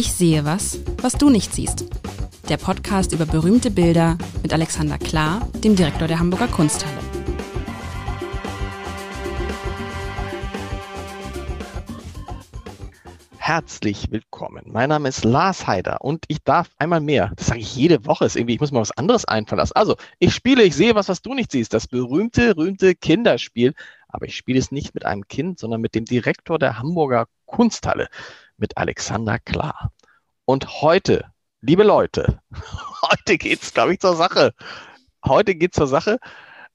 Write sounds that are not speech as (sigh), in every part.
Ich sehe was, was du nicht siehst. Der Podcast über berühmte Bilder mit Alexander Klar, dem Direktor der Hamburger Kunsthalle. Herzlich willkommen. Mein Name ist Lars Heider und ich darf einmal mehr, das sage ich jede Woche, ist irgendwie, ich muss mal was anderes einfallen lassen. Also, ich spiele, ich sehe was, was du nicht siehst. Das berühmte, berühmte Kinderspiel. Aber ich spiele es nicht mit einem Kind, sondern mit dem Direktor der Hamburger Kunsthalle, mit Alexander Klar. Und heute, liebe Leute, (laughs) heute geht's, glaube ich, zur Sache. Heute geht's zur Sache,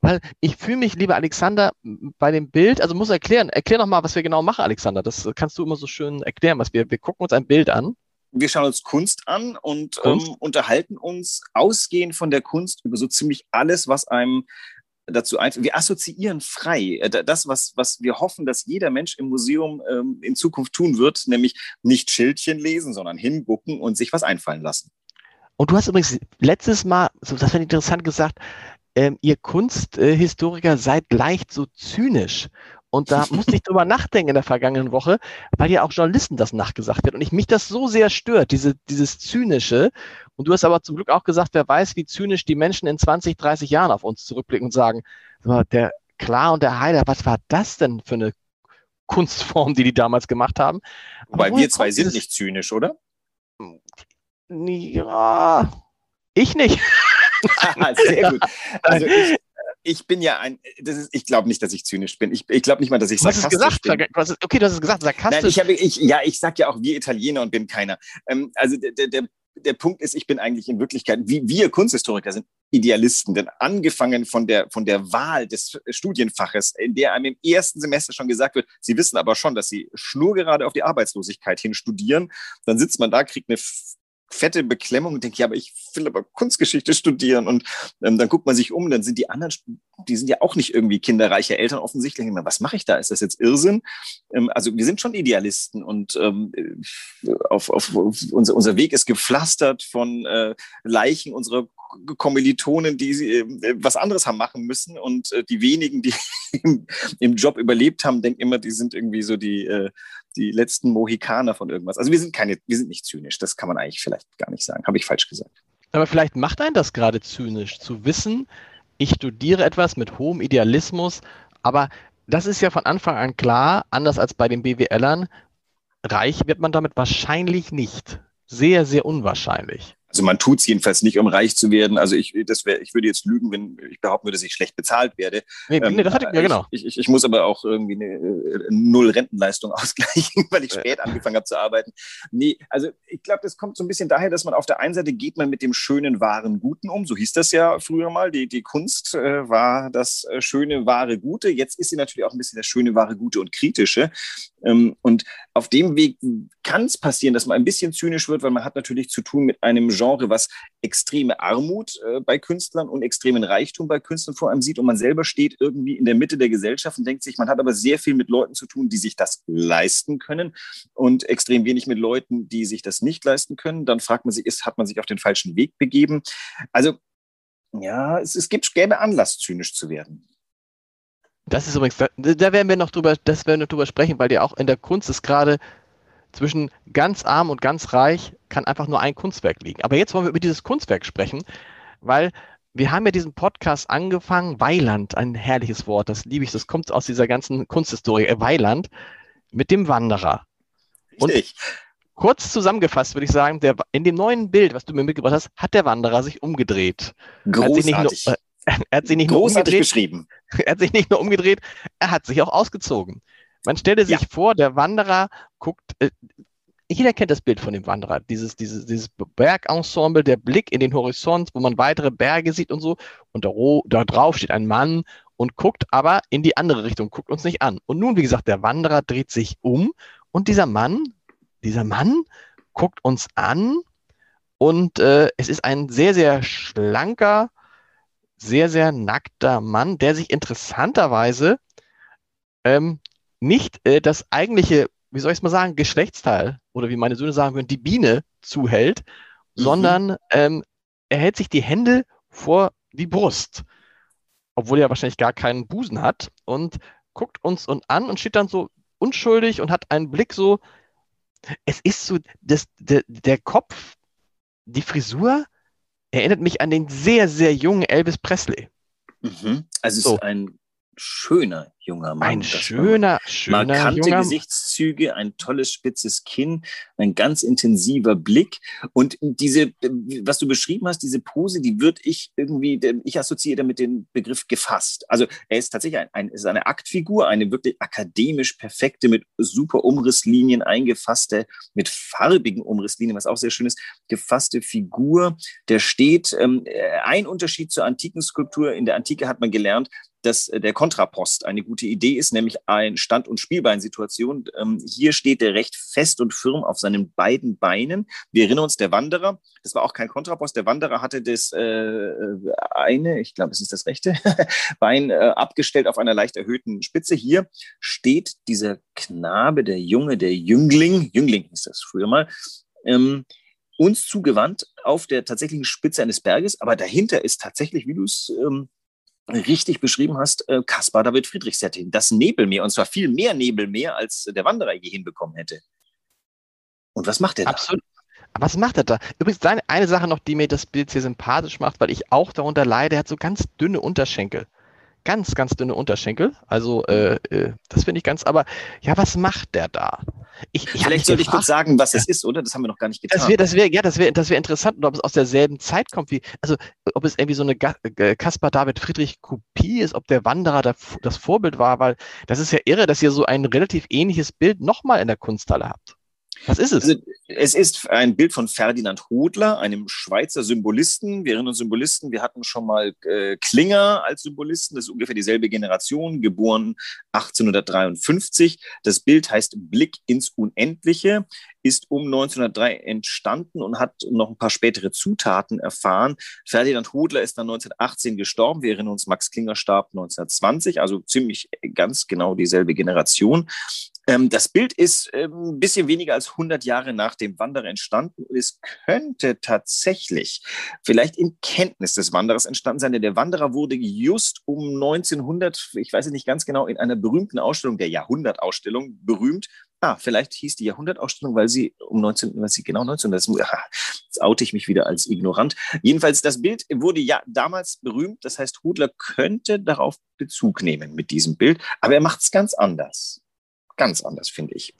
weil ich fühle mich, lieber Alexander, bei dem Bild, also muss erklären, erklär noch mal, was wir genau machen, Alexander. Das kannst du immer so schön erklären, was wir, wir gucken uns ein Bild an. Wir schauen uns Kunst an und Kunst? Ähm, unterhalten uns ausgehend von der Kunst über so ziemlich alles, was einem dazu ein. Wir assoziieren frei. Äh, das, was, was wir hoffen, dass jeder Mensch im Museum ähm, in Zukunft tun wird, nämlich nicht Schildchen lesen, sondern hingucken und sich was einfallen lassen. Und du hast übrigens letztes Mal, das fand ich interessant gesagt, ähm, ihr Kunsthistoriker seid leicht so zynisch. Und da musste ich drüber nachdenken in der vergangenen Woche, weil ja auch Journalisten das nachgesagt wird und ich mich das so sehr stört, diese, dieses Zynische. Und du hast aber zum Glück auch gesagt, wer weiß, wie zynisch die Menschen in 20, 30 Jahren auf uns zurückblicken und sagen, der Klar und der Heider, was war das denn für eine Kunstform, die die damals gemacht haben? Wobei wir zwei sind nicht zynisch, oder? Ja, ich nicht. (laughs) Sehr gut. Also ich, ich bin ja ein, das ist, ich glaube nicht, dass ich zynisch bin. Ich, ich glaube nicht mal, dass ich sarkastisch gesagt, bin. Du hast, okay, du hast es gesagt, sarkastisch. Nein, ich habe, ich, ja, ich sag ja auch wir Italiener und bin keiner. Ähm, also der, der, der, der Punkt ist, ich bin eigentlich in Wirklichkeit, wie wir Kunsthistoriker sind, Idealisten. Denn angefangen von der, von der Wahl des Studienfaches, in der einem im ersten Semester schon gesagt wird, Sie wissen aber schon, dass Sie schnurgerade auf die Arbeitslosigkeit hin studieren, dann sitzt man da, kriegt eine fette Beklemmung und denke, ja, aber ich will aber Kunstgeschichte studieren. Und ähm, dann guckt man sich um, dann sind die anderen, die sind ja auch nicht irgendwie kinderreiche Eltern offensichtlich. Was mache ich da? Ist das jetzt Irrsinn? Ähm, also wir sind schon Idealisten und ähm, auf, auf, auf unser, unser Weg ist gepflastert von äh, Leichen unserer Kommilitonen, die äh, was anderes haben machen müssen. Und äh, die wenigen, die (laughs) im, im, Job überlebt haben, denken immer, die sind irgendwie so die, äh, die letzten Mohikaner von irgendwas. Also wir sind keine, wir sind nicht zynisch. Das kann man eigentlich vielleicht gar nicht sagen. Habe ich falsch gesagt. Aber vielleicht macht einen das gerade zynisch, zu wissen, ich studiere etwas mit hohem Idealismus, aber das ist ja von Anfang an klar, anders als bei den BWLern, reich wird man damit wahrscheinlich nicht. Sehr, sehr unwahrscheinlich. Also man tut es jedenfalls nicht, um reich zu werden. Also ich, das wär, ich würde jetzt lügen, wenn ich behaupten würde, dass ich schlecht bezahlt werde. Nee, ähm, nee das hatte ich, ja genau. Ich, ich, ich muss aber auch irgendwie eine, äh, Null Rentenleistung (laughs) ausgleichen, weil ich spät angefangen habe zu arbeiten. Nee, also ich glaube, das kommt so ein bisschen daher, dass man auf der einen Seite geht man mit dem schönen, wahren, Guten um. So hieß das ja früher mal. Die, die Kunst äh, war das äh, schöne, wahre, Gute. Jetzt ist sie natürlich auch ein bisschen das schöne, wahre, Gute und Kritische. Ähm, und auf dem Weg kann es passieren, dass man ein bisschen zynisch wird, weil man hat natürlich zu tun mit einem Genre, was extreme Armut äh, bei Künstlern und extremen Reichtum bei Künstlern vor allem sieht. Und man selber steht irgendwie in der Mitte der Gesellschaft und denkt sich, man hat aber sehr viel mit Leuten zu tun, die sich das leisten können und extrem wenig mit Leuten, die sich das nicht leisten können. Dann fragt man sich, ist, hat man sich auf den falschen Weg begeben? Also ja, es, es gibt, gäbe Anlass, zynisch zu werden. Das ist übrigens, da, da werden wir noch drüber, das werden wir drüber sprechen, weil ja auch in der Kunst ist gerade zwischen ganz arm und ganz reich kann einfach nur ein Kunstwerk liegen. Aber jetzt wollen wir über dieses Kunstwerk sprechen, weil wir haben ja diesen Podcast angefangen, Weiland, ein herrliches Wort, das liebe ich, das kommt aus dieser ganzen Kunsthistorie, äh, Weiland, mit dem Wanderer. Und Richtig. kurz zusammengefasst würde ich sagen, der, in dem neuen Bild, was du mir mitgebracht hast, hat der Wanderer sich umgedreht. Großartig. Hat sich nicht nur, äh, (laughs) er hat sich nicht Großartig nur umgedreht, beschrieben. (laughs) Er hat sich nicht nur umgedreht, er hat sich auch ausgezogen. Man stelle sich ja. vor, der Wanderer guckt, äh, jeder kennt das Bild von dem Wanderer, dieses, dieses, dieses Bergensemble, der Blick in den Horizont, wo man weitere Berge sieht und so. Und da, da drauf steht ein Mann und guckt aber in die andere Richtung, guckt uns nicht an. Und nun, wie gesagt, der Wanderer dreht sich um und dieser Mann, dieser Mann guckt uns an und äh, es ist ein sehr, sehr schlanker, sehr, sehr nackter Mann, der sich interessanterweise ähm, nicht äh, das eigentliche, wie soll ich es mal sagen, Geschlechtsteil oder wie meine Söhne sagen würden, die Biene zuhält, mhm. sondern ähm, er hält sich die Hände vor die Brust, obwohl er wahrscheinlich gar keinen Busen hat und guckt uns und an und steht dann so unschuldig und hat einen Blick so, es ist so, das, der, der Kopf, die Frisur erinnert mich an den sehr, sehr jungen Elvis Presley. Mhm. Also so. es ist ein schöner junger Mann. Ein schöner, schöner markante junger Gesichtszüge, ein tolles spitzes Kinn, ein ganz intensiver Blick und diese, was du beschrieben hast, diese Pose, die würde ich irgendwie, ich assoziiere damit den Begriff gefasst. Also er ist tatsächlich ein, ein ist eine Aktfigur, eine wirklich akademisch perfekte, mit super Umrisslinien eingefasste, mit farbigen Umrisslinien, was auch sehr schön ist, gefasste Figur. Der steht, ähm, ein Unterschied zur antiken Skulptur. In der Antike hat man gelernt, dass der Kontrapost eine gute Idee ist, nämlich ein Stand- und Spielbeinsituation. Ähm, hier steht er recht fest und firm auf seinen beiden Beinen. Wir erinnern uns, der Wanderer, das war auch kein Kontrapost, der Wanderer hatte das äh, eine, ich glaube, es ist das rechte (laughs) Bein äh, abgestellt auf einer leicht erhöhten Spitze. Hier steht dieser Knabe, der Junge, der Jüngling, Jüngling ist das früher mal, ähm, uns zugewandt auf der tatsächlichen Spitze eines Berges, aber dahinter ist tatsächlich, wie du es ähm, richtig beschrieben hast, äh, Caspar David Friedrich Setting, das Nebelmeer, und zwar viel mehr Nebelmeer, als der Wanderer je hinbekommen hätte. Und was macht er da? Absolut. Was macht er da? Übrigens, eine Sache noch, die mir das Bild hier sympathisch macht, weil ich auch darunter leide, er hat so ganz dünne Unterschenkel ganz, ganz dünne Unterschenkel. Also äh, äh, das finde ich ganz, aber ja, was macht der da? Ich, ich Vielleicht sollte ich kurz sagen, was es ist, oder? Das haben wir noch gar nicht getan. Das wäre, das wäre, ja, das wäre, das wäre interessant, ob es aus derselben Zeit kommt wie, also ob es irgendwie so eine äh, Caspar David Friedrich Kopie ist, ob der Wanderer da, das Vorbild war, weil das ist ja irre, dass ihr so ein relativ ähnliches Bild nochmal in der Kunsthalle habt. Was ist es? Also, es ist ein Bild von Ferdinand Hodler, einem Schweizer Symbolisten. Wir erinnern uns Symbolisten, wir hatten schon mal äh, Klinger als Symbolisten, das ist ungefähr dieselbe Generation, geboren 1853. Das Bild heißt Blick ins Unendliche, ist um 1903 entstanden und hat noch ein paar spätere Zutaten erfahren. Ferdinand Hodler ist dann 1918 gestorben. Wir erinnern uns, Max Klinger starb 1920, also ziemlich ganz genau dieselbe Generation. Ähm, das Bild ist ähm, ein bisschen weniger als 100 Jahre nach dem Wanderer entstanden und es könnte tatsächlich vielleicht in Kenntnis des Wanderers entstanden sein, denn der Wanderer wurde just um 1900, ich weiß es nicht ganz genau, in einer berühmten Ausstellung, der Jahrhundertausstellung, berühmt. Ah, vielleicht hieß die Jahrhundertausstellung, weil sie um 19, weil sie genau 19, das, (laughs) jetzt oute ich mich wieder als ignorant. Jedenfalls, das Bild wurde ja damals berühmt, das heißt, Hudler könnte darauf Bezug nehmen mit diesem Bild, aber er macht es ganz anders ganz anders, finde ich.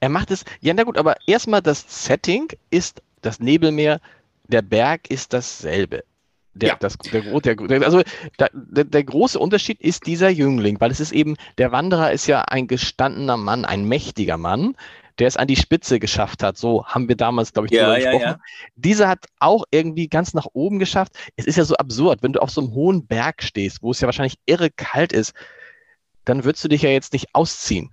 Er macht es, ja, na gut, aber erstmal das Setting ist das Nebelmeer, der Berg ist dasselbe. Der, ja. das, der, der, also der, der, große Unterschied ist dieser Jüngling, weil es ist eben, der Wanderer ist ja ein gestandener Mann, ein mächtiger Mann, der es an die Spitze geschafft hat. So haben wir damals, glaube ich, ja, ja, gesprochen. Ja. Dieser hat auch irgendwie ganz nach oben geschafft. Es ist ja so absurd, wenn du auf so einem hohen Berg stehst, wo es ja wahrscheinlich irre kalt ist, dann würdest du dich ja jetzt nicht ausziehen.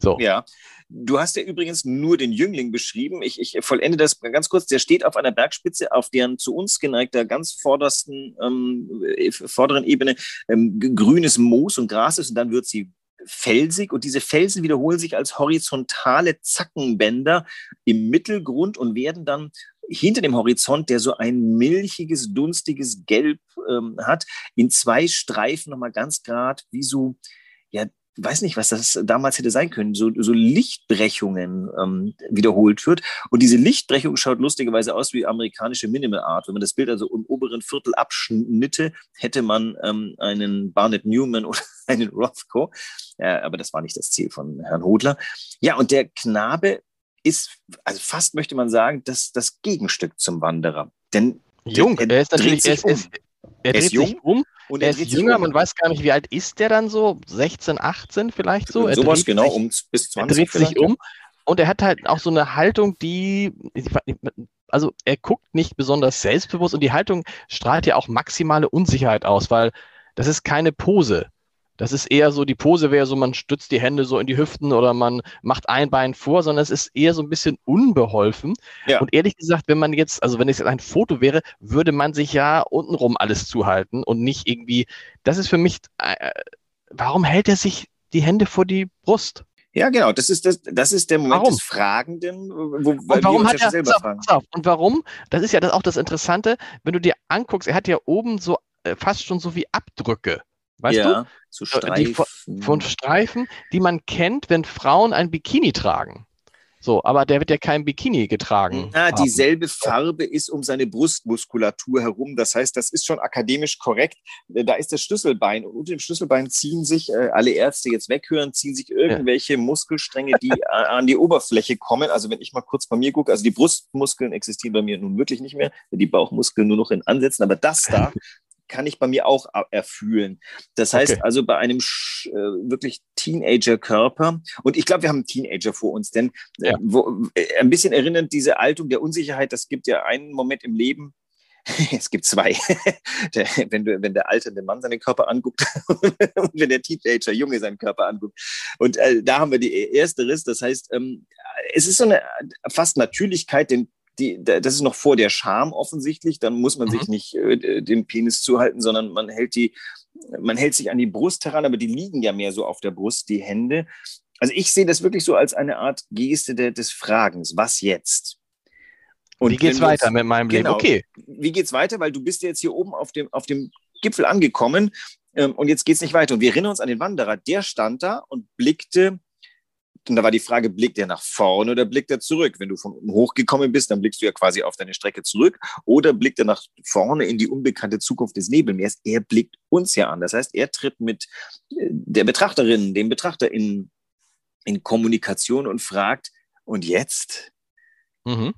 So. Ja. Du hast ja übrigens nur den Jüngling beschrieben. Ich, ich vollende das ganz kurz. Der steht auf einer Bergspitze, auf deren zu uns geneigter, ganz vordersten, ähm, vorderen Ebene ähm, grünes Moos und Gras ist und dann wird sie felsig und diese Felsen wiederholen sich als horizontale Zackenbänder im Mittelgrund und werden dann hinter dem Horizont, der so ein milchiges, dunstiges Gelb ähm, hat, in zwei Streifen nochmal ganz grad wie so ja, weiß nicht, was das damals hätte sein können, so, so Lichtbrechungen ähm, wiederholt wird. Und diese Lichtbrechung schaut lustigerweise aus wie amerikanische Minimal Art. Wenn man das Bild also im oberen Viertel abschnitte, hätte man ähm, einen Barnett Newman oder (laughs) einen Rothko. Ja, aber das war nicht das Ziel von Herrn Hodler. Ja, und der Knabe ist, also fast möchte man sagen, das, das Gegenstück zum Wanderer. Denn Jung, er, er ist natürlich, er ist, um. er, er, dreht sich um und er, er ist jünger, man weiß gar nicht, wie alt ist der dann so? 16, 18 vielleicht so? Er Sowas genau, sich, um bis 20. Er dreht sich um und er hat halt auch so eine Haltung, die, also er guckt nicht besonders selbstbewusst und die Haltung strahlt ja auch maximale Unsicherheit aus, weil das ist keine Pose. Das ist eher so, die Pose wäre so, man stützt die Hände so in die Hüften oder man macht ein Bein vor, sondern es ist eher so ein bisschen unbeholfen. Ja. Und ehrlich gesagt, wenn man jetzt, also wenn es jetzt ein Foto wäre, würde man sich ja untenrum alles zuhalten und nicht irgendwie, das ist für mich, äh, warum hält er sich die Hände vor die Brust? Ja, genau. Das ist, das, das ist der Moment warum? des Fragenden, wo, und warum wir uns hat ja er, selber fragen. Auf, und warum? Das ist ja das auch das Interessante, wenn du dir anguckst, er hat ja oben so äh, fast schon so wie Abdrücke. Weißt ja, du? So Streifen. Von Streifen, die man kennt, wenn Frauen ein Bikini tragen. So, aber der wird ja kein Bikini getragen. Na, dieselbe Farbe ist um seine Brustmuskulatur herum. Das heißt, das ist schon akademisch korrekt. Äh, da ist das Schlüsselbein. Und unter dem Schlüsselbein ziehen sich, äh, alle Ärzte jetzt weghören, ziehen sich irgendwelche ja. Muskelstränge, die (laughs) an die Oberfläche kommen. Also wenn ich mal kurz bei mir gucke, also die Brustmuskeln existieren bei mir nun wirklich nicht mehr, die Bauchmuskeln nur noch in Ansätzen. Aber das da (laughs) kann ich bei mir auch erfühlen. Das heißt okay. also bei einem äh, wirklich Teenager-Körper, und ich glaube, wir haben einen Teenager vor uns, denn äh, ja. wo, äh, ein bisschen erinnernd diese Altung der Unsicherheit, das gibt ja einen Moment im Leben, (laughs) es gibt zwei. (laughs) der, wenn, du, wenn der alternde Mann seinen Körper anguckt (laughs) und wenn der Teenager Junge seinen Körper anguckt. Und äh, da haben wir die erste Riss. Das heißt, ähm, es ist so eine fast Natürlichkeit, den die, das ist noch vor der Scham offensichtlich. Dann muss man mhm. sich nicht äh, den Penis zuhalten, sondern man hält die, man hält sich an die Brust heran, aber die liegen ja mehr so auf der Brust, die Hände. Also ich sehe das wirklich so als eine Art Geste de, des Fragens. Was jetzt? Und wie geht's weiter mit meinem genau, Leben? Okay. Wie geht's weiter? Weil du bist jetzt hier oben auf dem, auf dem Gipfel angekommen ähm, und jetzt geht's nicht weiter. Und wir erinnern uns an den Wanderer. Der stand da und blickte und da war die Frage, blickt er nach vorne oder blickt er zurück? Wenn du von oben hochgekommen bist, dann blickst du ja quasi auf deine Strecke zurück. Oder blickt er nach vorne in die unbekannte Zukunft des Nebelmeers? Er blickt uns ja an. Das heißt, er tritt mit äh, der Betrachterin, dem Betrachter in, in Kommunikation und fragt, und jetzt? Mhm.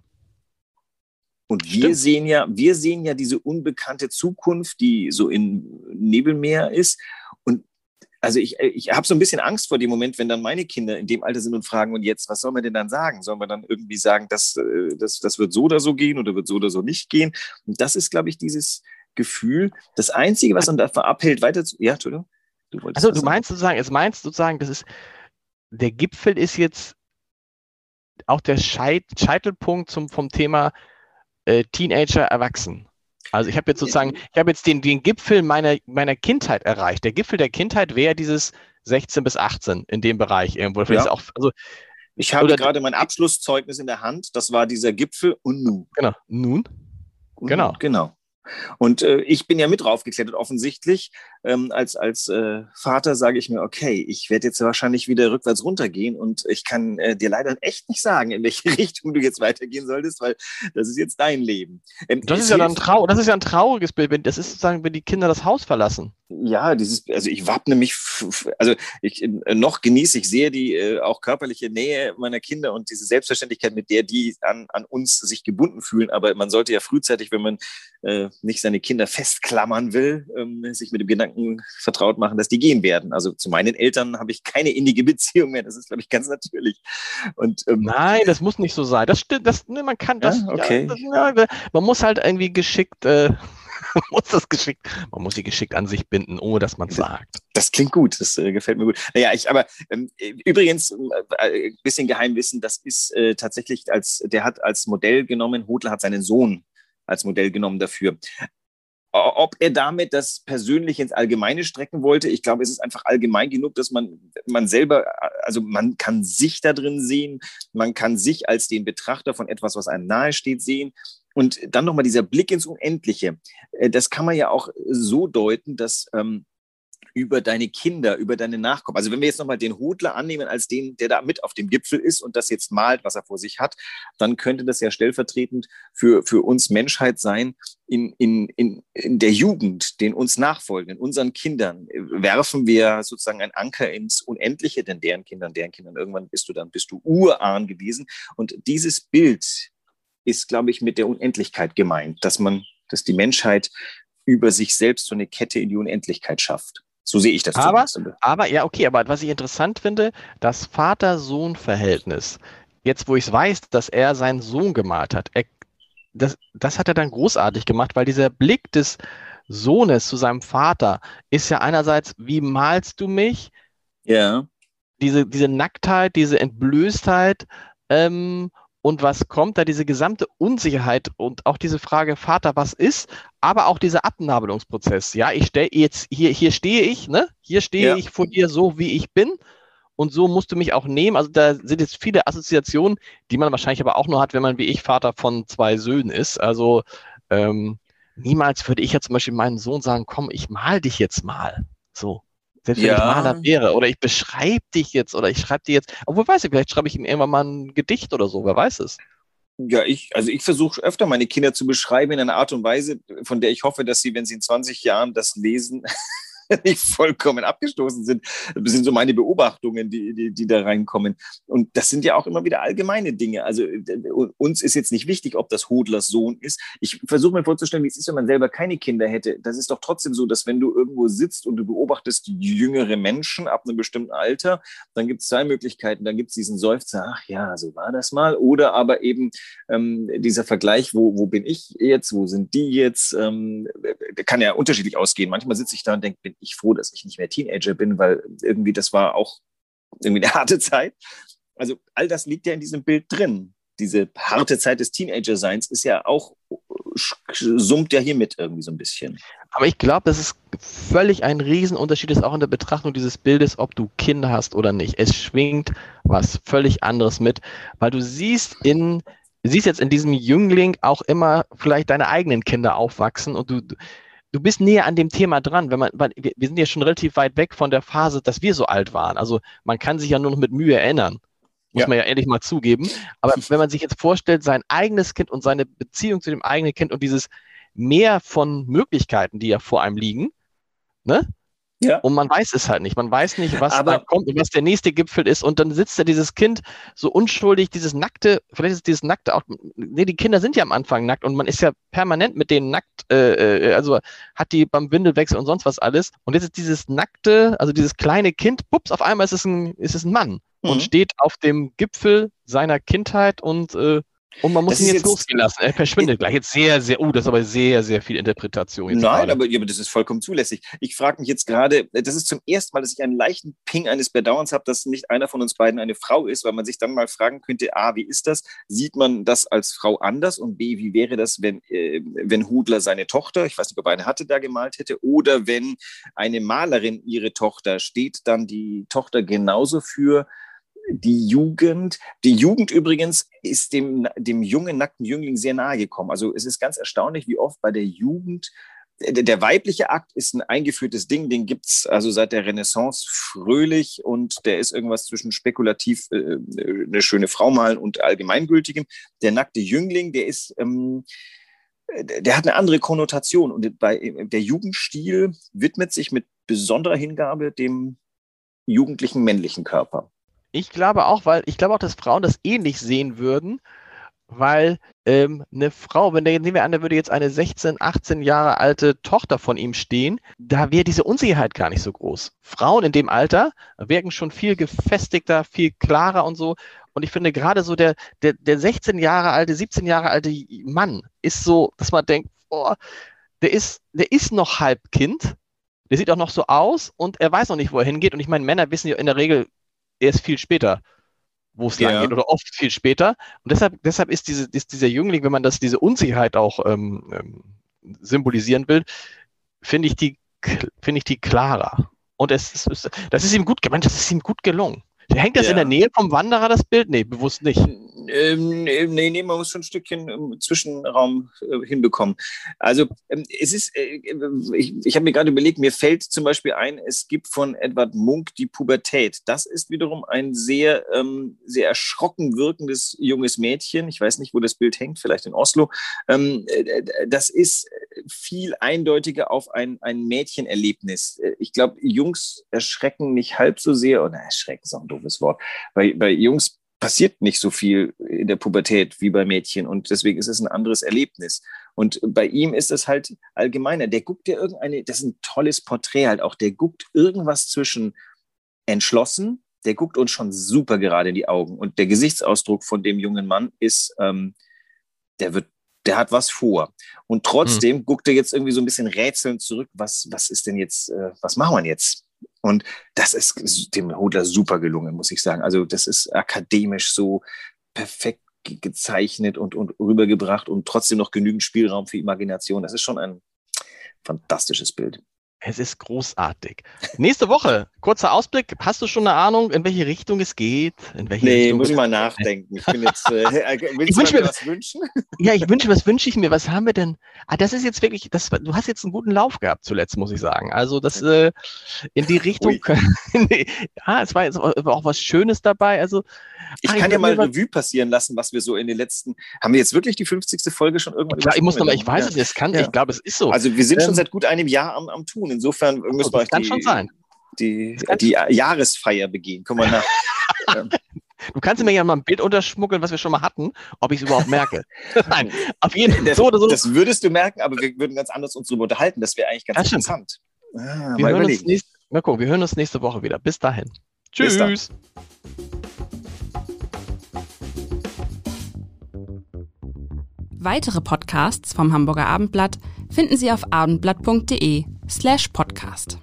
Und wir Stimmt. sehen ja, wir sehen ja diese unbekannte Zukunft, die so im Nebelmeer ist. Also ich, äh, ich habe so ein bisschen Angst vor dem Moment, wenn dann meine Kinder in dem Alter sind und fragen, und jetzt, was soll man denn dann sagen? Sollen wir dann irgendwie sagen, dass, äh, das, das wird so oder so gehen oder wird so oder so nicht gehen? Und das ist, glaube ich, dieses Gefühl. Das Einzige, was uns davon abhält, weiter zu. Ja, Entschuldigung. Du also du meinst sozusagen, es meinst sozusagen, das ist, der Gipfel ist jetzt auch der Scheit, Scheitelpunkt zum, vom Thema äh, Teenager erwachsen. Also ich habe jetzt sozusagen, ich habe jetzt den, den Gipfel meiner, meiner Kindheit erreicht. Der Gipfel der Kindheit wäre dieses 16 bis 18 in dem Bereich irgendwo. Ja. Auch, also, ich habe gerade mein Abschlusszeugnis in der Hand. Das war dieser Gipfel und nun. Genau. Nun? Genau. Genau. Und äh, ich bin ja mit draufgeklettert, offensichtlich. Ähm, als als äh, Vater sage ich mir, okay, ich werde jetzt wahrscheinlich wieder rückwärts runtergehen und ich kann äh, dir leider echt nicht sagen, in welche (laughs) Richtung du jetzt weitergehen solltest, weil das ist jetzt dein Leben. Ähm, das, ist ja dann trau das ist ja ein trauriges Bild. Das ist sozusagen, wenn die Kinder das Haus verlassen ja, dieses, also ich wappne mich, also ich, äh, noch genieße ich sehr die äh, auch körperliche Nähe meiner Kinder und diese Selbstverständlichkeit, mit der die an, an uns sich gebunden fühlen. Aber man sollte ja frühzeitig, wenn man äh, nicht seine Kinder festklammern will, ähm, sich mit dem Gedanken vertraut machen, dass die gehen werden. Also zu meinen Eltern habe ich keine innige Beziehung mehr. Das ist, glaube ich, ganz natürlich. Und, ähm, Nein, das muss nicht so sein. Das stimmt, das, ne, man kann das, ja, okay. Ja, das, ja, man muss halt irgendwie geschickt äh, (laughs) man muss das geschickt, man muss sie geschickt an sich binden, ohne dass man es sagt. Das klingt gut, das äh, gefällt mir gut. Naja, ich, aber ähm, übrigens, äh, ein bisschen Geheimwissen, das ist äh, tatsächlich als, der hat als Modell genommen, Hodler hat seinen Sohn als Modell genommen dafür. Ob er damit das persönlich ins Allgemeine strecken wollte, ich glaube, es ist einfach allgemein genug, dass man, man selber, also man kann sich da drin sehen, man kann sich als den Betrachter von etwas, was einem nahesteht, sehen. Und dann nochmal dieser Blick ins Unendliche. Äh, das kann man ja auch so deuten, dass ähm, über deine Kinder, über deine Nachkommen. Also wenn wir jetzt nochmal den Hodler annehmen als den, der da mit auf dem Gipfel ist und das jetzt malt, was er vor sich hat, dann könnte das ja stellvertretend für, für uns Menschheit sein, in, in, in, in der Jugend, den uns nachfolgen, unseren Kindern, werfen wir sozusagen einen Anker ins Unendliche, denn deren Kindern, deren Kindern, irgendwann bist du dann, bist du Urahn gewesen. Und dieses Bild ist, glaube ich, mit der Unendlichkeit gemeint, dass man, dass die Menschheit über sich selbst so eine Kette in die Unendlichkeit schafft. So sehe ich das. Aber, aber ja, okay, aber was ich interessant finde, das Vater-Sohn-Verhältnis, jetzt wo ich es weiß, dass er seinen Sohn gemalt hat, er, das, das hat er dann großartig gemacht, weil dieser Blick des Sohnes zu seinem Vater ist ja einerseits, wie malst du mich? Ja. Diese, diese Nacktheit, diese Entblößtheit ähm, und was kommt da, diese gesamte Unsicherheit und auch diese Frage, Vater, was ist, aber auch dieser Abnabelungsprozess. Ja, ich stehe jetzt, hier, hier stehe ich, ne? Hier stehe ja. ich vor dir so, wie ich bin. Und so musst du mich auch nehmen. Also da sind jetzt viele Assoziationen, die man wahrscheinlich aber auch nur hat, wenn man wie ich Vater von zwei Söhnen ist. Also ähm, niemals würde ich ja zum Beispiel meinen Sohn sagen, komm, ich mal dich jetzt mal. So. Selbst wenn ja. ich Maler wäre oder ich beschreibe dich jetzt oder ich schreibe dir jetzt, obwohl weiß ich, vielleicht schreibe ich ihm irgendwann mal ein Gedicht oder so, wer weiß es. Ja, ich, also ich versuche öfter meine Kinder zu beschreiben in einer Art und Weise, von der ich hoffe, dass sie, wenn sie in 20 Jahren das lesen, (laughs) nicht vollkommen abgestoßen sind. Das sind so meine Beobachtungen, die, die, die da reinkommen. Und das sind ja auch immer wieder allgemeine Dinge. Also uns ist jetzt nicht wichtig, ob das Hodlers Sohn ist. Ich versuche mir vorzustellen, wie es ist, wenn man selber keine Kinder hätte. Das ist doch trotzdem so, dass wenn du irgendwo sitzt und du beobachtest jüngere Menschen ab einem bestimmten Alter, dann gibt es zwei Möglichkeiten. Dann gibt es diesen Seufzer, ach ja, so war das mal. Oder aber eben ähm, dieser Vergleich, wo, wo bin ich jetzt, wo sind die jetzt? Ähm, kann ja unterschiedlich ausgehen. Manchmal sitze ich da und denke, bin ich froh, dass ich nicht mehr Teenager bin, weil irgendwie das war auch irgendwie eine (laughs) harte Zeit. Also all das liegt ja in diesem Bild drin. Diese harte Zeit des Teenager-Seins ist ja auch, summt ja hier mit irgendwie so ein bisschen. Aber ich glaube, das ist völlig ein Riesenunterschied ist auch in der Betrachtung dieses Bildes, ob du Kinder hast oder nicht. Es schwingt was völlig anderes mit, weil du siehst in, du siehst jetzt in diesem Jüngling auch immer vielleicht deine eigenen Kinder aufwachsen und du, du bist näher an dem Thema dran, wenn man, weil wir, sind ja schon relativ weit weg von der Phase, dass wir so alt waren. Also man kann sich ja nur noch mit Mühe erinnern. Muss ja. man ja ehrlich mal zugeben. Aber (laughs) wenn man sich jetzt vorstellt, sein eigenes Kind und seine Beziehung zu dem eigenen Kind und dieses Mehr von Möglichkeiten, die ja vor einem liegen, ne? Ja. Und man weiß es halt nicht. Man weiß nicht, was Aber, da kommt und was der nächste Gipfel ist. Und dann sitzt da dieses Kind so unschuldig, dieses nackte, vielleicht ist dieses nackte auch, nee, die Kinder sind ja am Anfang nackt und man ist ja permanent mit denen nackt, äh, äh, also hat die beim Windelwechsel und sonst was alles. Und jetzt ist dieses nackte, also dieses kleine Kind, pups, auf einmal ist es ein, ist es ein Mann mhm. und steht auf dem Gipfel seiner Kindheit und äh, und man muss das ihn jetzt, jetzt losgehen lassen. Er verschwindet gleich. Jetzt sehr, sehr, oh, das ist aber sehr, sehr viel Interpretation. Nein, aber, ja, aber das ist vollkommen zulässig. Ich frage mich jetzt gerade, das ist zum ersten Mal, dass ich einen leichten Ping eines Bedauerns habe, dass nicht einer von uns beiden eine Frau ist, weil man sich dann mal fragen könnte, A, wie ist das? Sieht man das als Frau anders? Und B, wie wäre das, wenn, äh, wenn Hudler seine Tochter, ich weiß nicht, ob er eine hatte, da gemalt hätte, oder wenn eine Malerin ihre Tochter, steht dann die Tochter genauso für die Jugend, die Jugend übrigens ist dem, dem jungen, nackten Jüngling sehr nahe gekommen. Also es ist ganz erstaunlich, wie oft bei der Jugend der weibliche Akt ist ein eingeführtes Ding, den gibt es also seit der Renaissance fröhlich und der ist irgendwas zwischen spekulativ äh, eine schöne Frau malen und allgemeingültigem. Der nackte Jüngling, der ist, ähm, der hat eine andere Konnotation und bei, der Jugendstil widmet sich mit besonderer Hingabe dem jugendlichen männlichen Körper. Ich glaube auch, weil ich glaube auch, dass Frauen das ähnlich sehen würden, weil ähm, eine Frau, wenn der, nehmen wir an, da würde jetzt eine 16, 18 Jahre alte Tochter von ihm stehen, da wäre diese Unsicherheit gar nicht so groß. Frauen in dem Alter wirken schon viel gefestigter, viel klarer und so. Und ich finde gerade so der, der, der 16 Jahre alte, 17 Jahre alte Mann ist so, dass man denkt, oh, der ist, der ist noch halb Kind. Der sieht auch noch so aus und er weiß noch nicht, wo er hingeht. Und ich meine, Männer wissen ja in der Regel erst viel später, wo es ja. lang geht oder oft viel später. Und deshalb, deshalb ist, diese, ist dieser Jüngling, wenn man das, diese Unsicherheit auch ähm, ähm, symbolisieren will, finde ich die, finde ich die klarer. Und es ist, das ist ihm gut gemeint, das ist ihm gut gelungen. Hängt das ja. in der Nähe vom Wanderer, das Bild? Nee, bewusst nicht. Ähm, nee, nee, man muss schon ein Stückchen im Zwischenraum äh, hinbekommen. Also ähm, es ist, äh, ich, ich habe mir gerade überlegt, mir fällt zum Beispiel ein, es gibt von Edward Munk die Pubertät. Das ist wiederum ein sehr, ähm, sehr erschrocken wirkendes junges Mädchen. Ich weiß nicht, wo das Bild hängt, vielleicht in Oslo. Ähm, äh, das ist viel eindeutiger auf ein, ein Mädchenerlebnis. Äh, ich glaube, Jungs erschrecken nicht halb so sehr, oder erschrecken ist auch ein doofes Wort. Bei, bei Jungs passiert nicht so viel in der Pubertät wie bei Mädchen und deswegen ist es ein anderes Erlebnis. Und bei ihm ist es halt allgemeiner. Der guckt ja irgendeine, das ist ein tolles Porträt halt auch, der guckt irgendwas zwischen entschlossen, der guckt uns schon super gerade in die Augen und der Gesichtsausdruck von dem jungen Mann ist, ähm, der wird der hat was vor. Und trotzdem hm. guckt er jetzt irgendwie so ein bisschen rätselnd zurück, was, was ist denn jetzt, äh, was machen wir jetzt? Und das ist dem Hodler super gelungen, muss ich sagen. Also das ist akademisch so perfekt gezeichnet und, und rübergebracht und trotzdem noch genügend Spielraum für Imagination. Das ist schon ein fantastisches Bild. Es ist großartig. Nächste Woche, kurzer Ausblick. Hast du schon eine Ahnung, in welche Richtung es geht? In welche nee, Richtung muss ich mal nachdenken. Ich bin jetzt, äh, willst Ich du wünsch mir was wünschen? (laughs) Ja, ich wünsche, was wünsche ich mir? Was haben wir denn? Ah, das ist jetzt wirklich, das, du hast jetzt einen guten Lauf gehabt zuletzt, muss ich sagen. Also das äh, in die Richtung. (laughs) Nee, ja, es war jetzt auch, was Schönes dabei. Also Ich Ah, kann ja mal Revue passieren lassen, was wir so in den letzten. Haben wir jetzt wirklich die 50. Folge schon irgendwann klar, ich muss noch mal, übersprungen? ich weiß es nicht, es kann, Ja. ich glaube, es ist so. Also wir sind Ähm, schon seit gut einem Jahr am, am Tun. Insofern müssen wir euch kann die, schon sein. die, die Jahresfeier begehen. Komm mal nach. (laughs) Du kannst mir ja mal ein Bild unterschmuggeln, was wir schon mal hatten, ob ich es überhaupt merke. (laughs) Nein, auf jeden Fall Das, so oder so. das würdest du merken, aber wir würden ganz anders uns darüber unterhalten. Das wäre eigentlich ganz Das interessant. Ah, wir, mal hören uns nächst, gucken, wir hören uns nächste Woche wieder. Bis dahin. Bis. Tschüss. Weitere Podcasts vom Hamburger Abendblatt finden Sie auf abendblatt.de slash podcast.